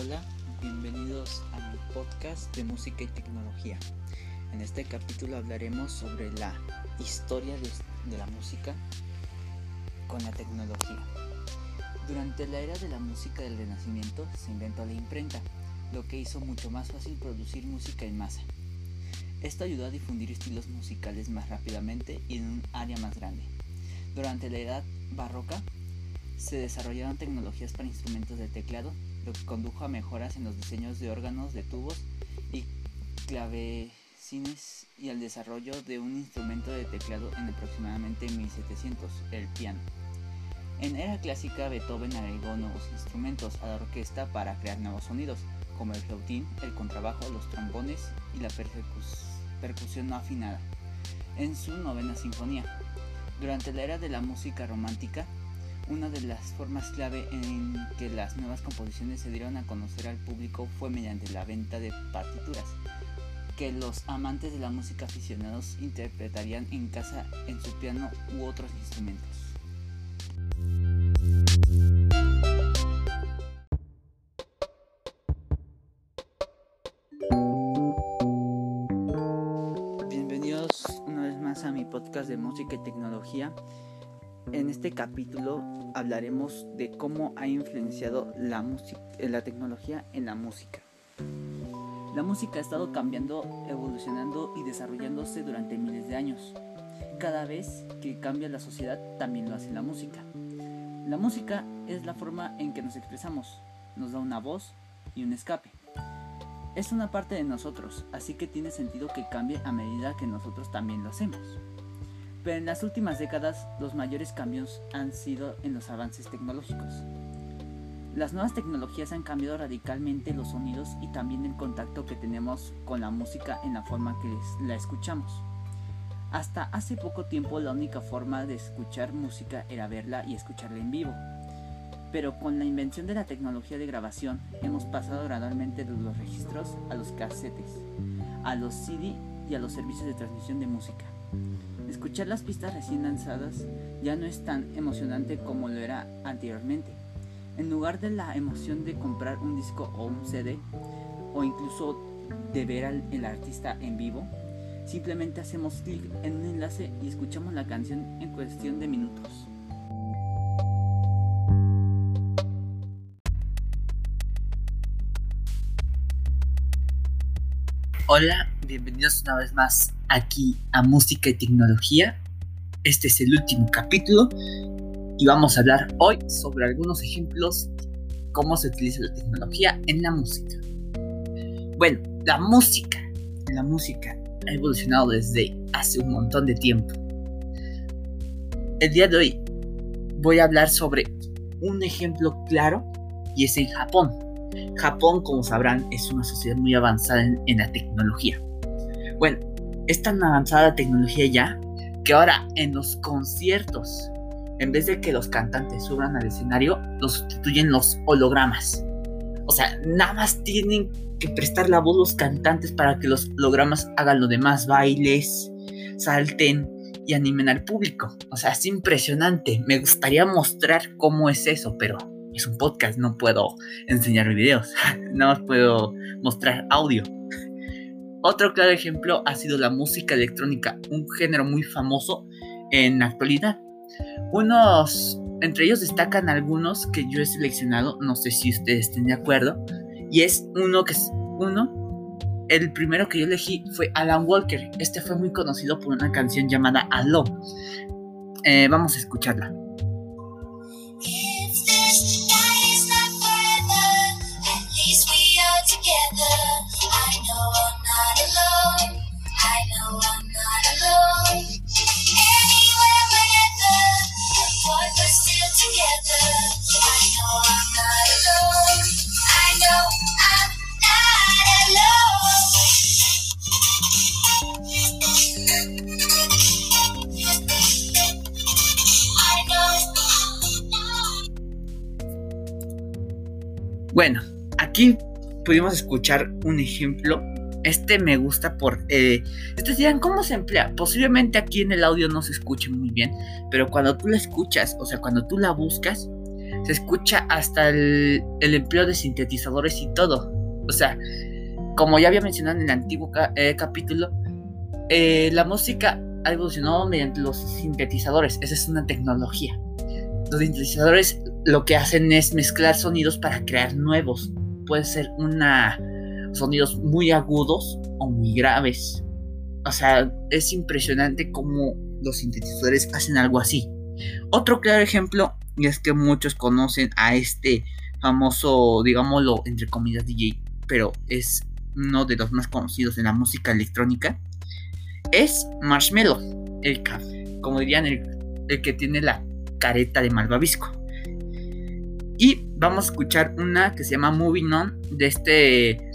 Hola, bienvenidos a mi podcast de música y tecnología. En este capítulo hablaremos sobre la historia de, la música con la tecnología. Durante la era de la música del Renacimiento se inventó la imprenta, lo que hizo mucho más fácil producir música en masa. Esto ayudó a difundir estilos musicales más rápidamente y en un área más grande. Durante la edad barroca se desarrollaron tecnologías para instrumentos de teclado, lo que condujo a mejoras en los diseños de órganos de tubos y clavecines y al desarrollo de un instrumento de teclado en aproximadamente 1700, el piano. En era clásica, Beethoven agregó nuevos instrumentos a la orquesta para crear nuevos sonidos, como el flautín, el contrabajo, los trombones y la percusión no afinada, en su novena sinfonía. Durante la era de la música romántica, una de las formas clave en que las nuevas composiciones se dieron a conocer al público fue mediante la venta de partituras, que los amantes de la música aficionados interpretarían en casa en su piano u otros instrumentos. Bienvenidos una vez más a mi podcast de música y tecnología. En este capítulo hablaremos de cómo ha influenciado la, eh, la tecnología en la música. La música ha estado cambiando, evolucionando y desarrollándose durante miles de años. Cada vez que cambia la sociedad, también lo hace la música. La música es la forma en que nos expresamos, nos da una voz y un escape. Es una parte de nosotros, así que tiene sentido que cambie a medida que nosotros también lo hacemos. Pero en las últimas décadas los mayores cambios han sido en los avances tecnológicos. Las nuevas tecnologías han cambiado radicalmente los sonidos y también el contacto que tenemos con la música en la forma que la escuchamos. Hasta hace poco tiempo la única forma de escuchar música era verla y escucharla en vivo. Pero con la invención de la tecnología de grabación hemos pasado gradualmente de los registros a los cassettes, a los CD y a los servicios de transmisión de música. Escuchar las pistas recién lanzadas ya no es tan emocionante como lo era anteriormente. En lugar de la emoción de comprar un disco o un CD, o incluso de ver al el artista en vivo, simplemente hacemos clic en un enlace y escuchamos la canción en cuestión de minutos. Hola, bienvenidos una vez más aquí a Música y Tecnología. Este es el último capítulo y vamos a hablar hoy sobre algunos ejemplos de cómo se utiliza la tecnología en la música. Bueno, la música, la música ha evolucionado desde hace un montón de tiempo. El día de hoy voy a hablar sobre un ejemplo claro y es en Japón. Japón, como sabrán, es una sociedad muy avanzada en, la tecnología. Bueno, es tan avanzada la tecnología ya que ahora en los conciertos, en vez de que los cantantes suban al escenario, los sustituyen los hologramas. O sea, nada más tienen que prestar la voz los cantantes para que los hologramas hagan lo demás, bailes, salten y animen al público. O sea, es impresionante. Me gustaría mostrar cómo es eso, pero es un podcast, no puedo enseñar videos, nada más puedo mostrar audio. Otro claro ejemplo ha sido la música electrónica, un género muy famoso en la actualidad. Unos, entre ellos destacan algunos que yo he seleccionado, no sé si ustedes estén de acuerdo, y es uno que es uno, el primero que yo elegí fue Alan Walker. Este fue muy conocido por una canción llamada Allo. Eh, vamos a escucharla. Bueno, aquí pudimos escuchar un ejemplo. Este me gusta por... Eh, dirán, ¿cómo se emplea? Posiblemente aquí en el audio no se escuche muy bien, pero cuando tú la escuchas, o sea, cuando tú la buscas, se escucha hasta el, empleo de sintetizadores y todo. O sea, como ya había mencionado en el antiguo eh, capítulo, eh, la música ha evolucionado mediante los sintetizadores. Esa es una tecnología. Los sintetizadores lo que hacen es mezclar sonidos para crear nuevos. Puede ser sonidos muy agudos o muy graves. O sea, es impresionante cómo los sintetizadores hacen algo así. Otro claro ejemplo es que muchos conocen a este famoso, digámoslo, entre comillas DJ, pero es uno de los más conocidos en la música electrónica, es Marshmello, el como dirían, el, el que tiene la careta de malvavisco. Y vamos a escuchar una que se llama Moving On de este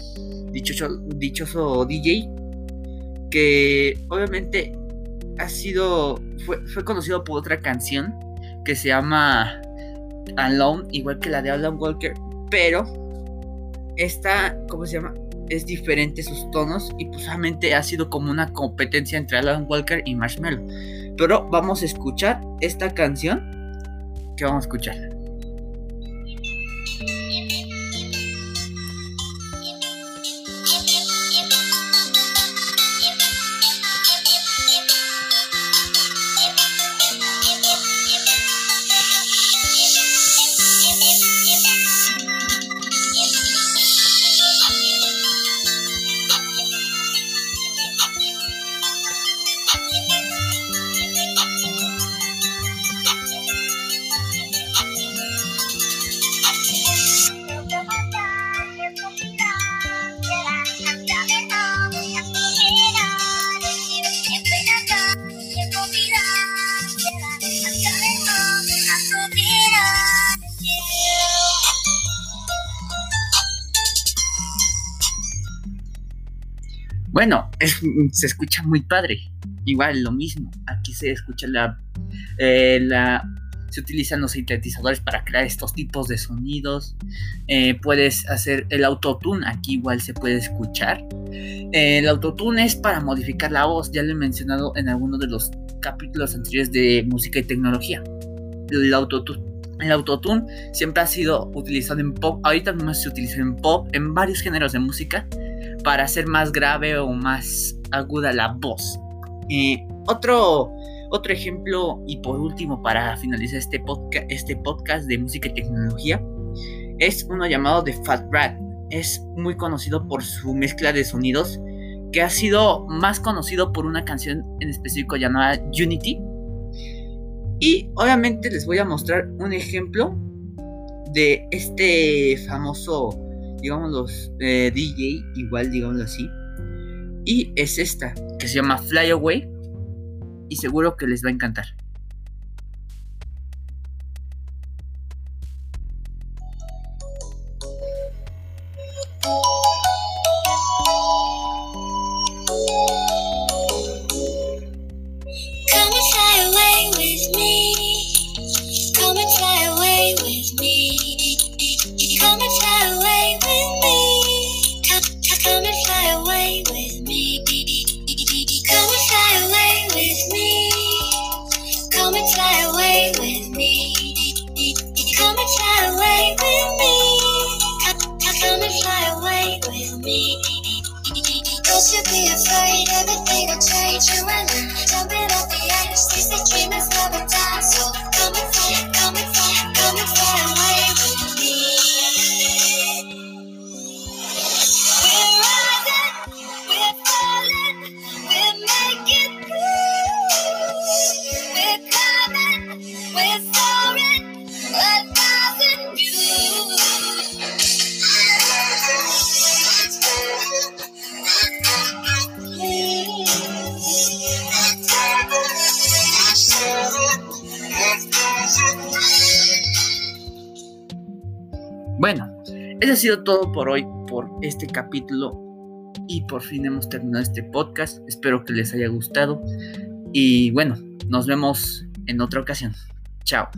dichoso, dichoso DJ que obviamente ha sido fue, fue, conocido por otra canción que se llama Alone igual que la de Alan Walker pero esta cómo se llama es diferente sus tonos y pues ha sido como una competencia entre Alan Walker y Marshmallow pero vamos a escuchar esta canción que vamos a escuchar Bueno, se escucha muy padre. Igual, lo mismo. Aquí se escucha la, eh, la se utilizan los sintetizadores para crear estos tipos de sonidos. Eh, puedes hacer el autotune, aquí igual se puede escuchar. Eh, el autotune es para modificar la voz, ya lo he mencionado en alguno de los capítulos anteriores de música y tecnología. El autotune. El autotune siempre ha sido utilizado en pop, ahorita mismo se utiliza en pop, en varios géneros de música para hacer más grave o más aguda la voz. otro, otro ejemplo y por último para finalizar este, podcast, este podcast de música y tecnología es uno llamado The Fat Rat. Es muy conocido por su mezcla de sonidos que ha sido más conocido por una canción en específico llamada Unity. Y obviamente les voy a mostrar un ejemplo de este famoso digamos los eh, DJ, igual digámoslo así. Y es esta, que se llama Fly Away. Y seguro que les va a encantar. you and I. Bueno, eso ha sido todo por hoy, por este capítulo. Y por fin hemos terminado este podcast. Espero que les haya gustado. Y bueno, nos vemos en otra ocasión. Chao.